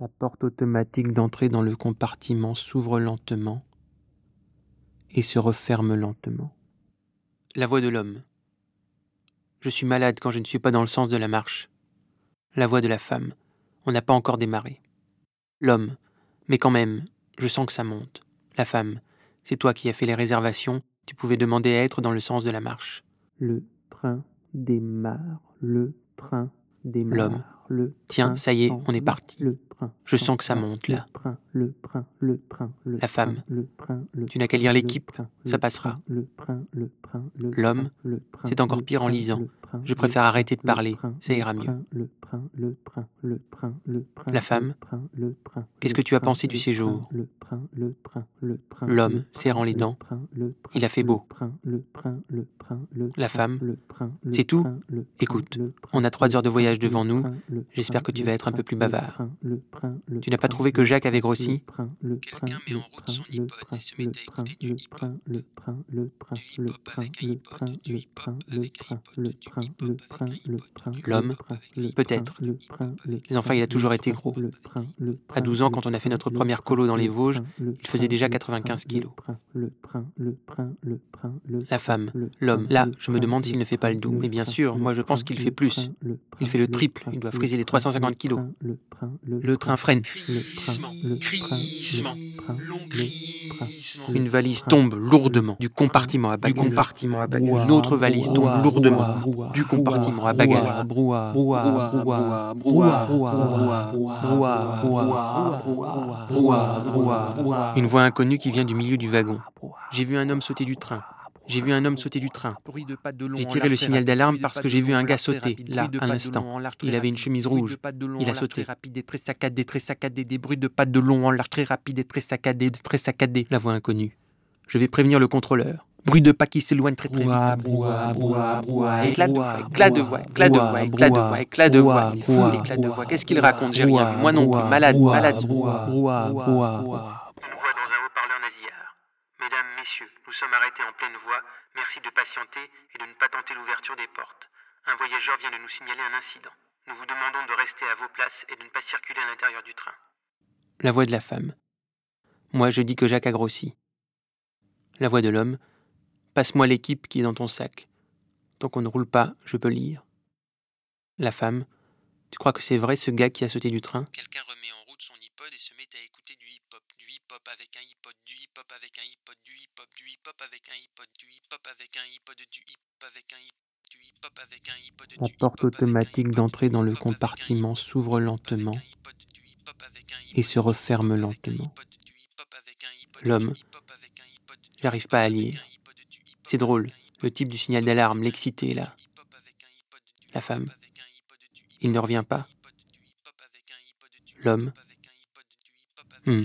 La porte automatique d'entrée dans le compartiment s'ouvre lentement et se referme lentement. La voix de l'homme. Je suis malade quand je ne suis pas dans le sens de la marche. La voix de la femme. On n'a pas encore démarré. L'homme. Mais quand même, je sens que ça monte. La femme. C'est toi qui as fait les réservations. Tu pouvais demander à être dans le sens de la marche. Le train démarre. Le train démarre. L'homme. Tiens, ça y est, on est parti. Je sens que ça monte là. La femme. Tu n'as qu'à lire l'équipe, ça passera. L'homme, c'est encore pire en lisant. Je préfère arrêter de parler, ça ira mieux. La femme, qu'est-ce que tu as pensé du séjour L'homme, serrant les dents, il a fait beau. La femme, c'est tout Écoute, on a trois heures de voyage devant nous, J'espère que tu vas être un peu plus bavard. Tu n'as pas trouvé que Jacques avait grossi L'homme, peut-être. Les enfants, il a toujours été gros. À 12 ans, quand on a fait notre première colo dans les Vosges, il faisait déjà 95 kilos. La femme, l'homme. Là, je me demande s'il ne fait pas le double. Mais bien sûr, moi je pense qu'il fait plus. Il fait le triple. Il doit friser les train, 350 le kilos. train, le train, le Le train freine. Crissement, le crissement. Une valise tombe lourdement du compartiment à bagages. Du compartiment à bagages. Une autre valise tombe lourdement du compartiment à bagages. Une voix inconnue qui vient du milieu du wagon. J'ai vu un homme sauter du train. J'ai vu un homme sauter du train. J'ai tiré le signal d'alarme parce que j'ai vu un gars sauter, là, à l'instant. Il avait une chemise rouge. Il a sauté. très saccadé, très saccadé, des bruits de pas de long en large très rapide et très saccadé, très saccadé. La voix inconnue. Je vais prévenir le contrôleur. Bruit de pas qui s'éloigne très très vite. Éclat de voix, éclat de voix, éclat de voix, éclat de voix, éclat de voix. Il est fou, éclat de voix. Qu'est-ce qu'il raconte? J'ai rien vu. Moi non plus. Malade, malade. On nous voit dans un haut-parleur nasillard. Mesdames, messieurs, nous sommes arrêtés en pleine voie. Merci de patienter et de ne pas tenter l'ouverture des portes. Un voyageur vient de nous signaler un incident. Nous vous demandons de rester à vos places et de ne pas circuler à l'intérieur du train. La voix de la femme. Moi, je dis que Jacques a grossi. La voix de l'homme. Passe-moi l'équipe qui est dans ton sac. Tant qu'on ne roule pas, je peux lire. La femme. Tu crois que c'est vrai ce gars qui a sauté du train? Quelqu'un remet en route son iPod et se met à écouter du la porte automatique d'entrée dans le compartiment s'ouvre lentement et se referme lentement. L'homme, j'arrive pas à lier. C'est drôle, le type du signal d'alarme, l'excité là. La femme, il ne revient pas. L'homme, hmm.